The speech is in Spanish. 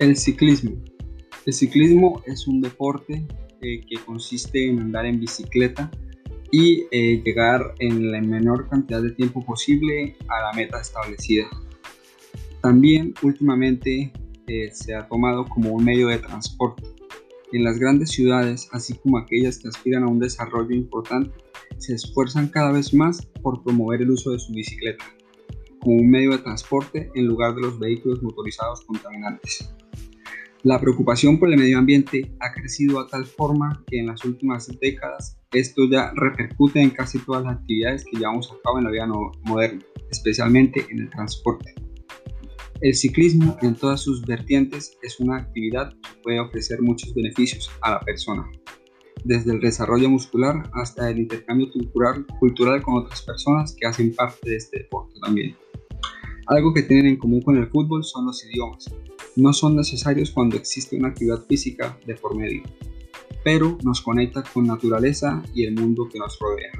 El ciclismo. El ciclismo es un deporte eh, que consiste en andar en bicicleta y eh, llegar en la menor cantidad de tiempo posible a la meta establecida. También últimamente eh, se ha tomado como un medio de transporte. En las grandes ciudades, así como aquellas que aspiran a un desarrollo importante, se esfuerzan cada vez más por promover el uso de su bicicleta como un medio de transporte en lugar de los vehículos motorizados contaminantes. La preocupación por el medio ambiente ha crecido a tal forma que en las últimas décadas esto ya repercute en casi todas las actividades que llevamos a cabo en la vida moderna, especialmente en el transporte. El ciclismo en todas sus vertientes es una actividad que puede ofrecer muchos beneficios a la persona, desde el desarrollo muscular hasta el intercambio cultural, cultural con otras personas que hacen parte de este deporte también. Algo que tienen en común con el fútbol son los idiomas. No son necesarios cuando existe una actividad física de por medio, pero nos conecta con naturaleza y el mundo que nos rodea.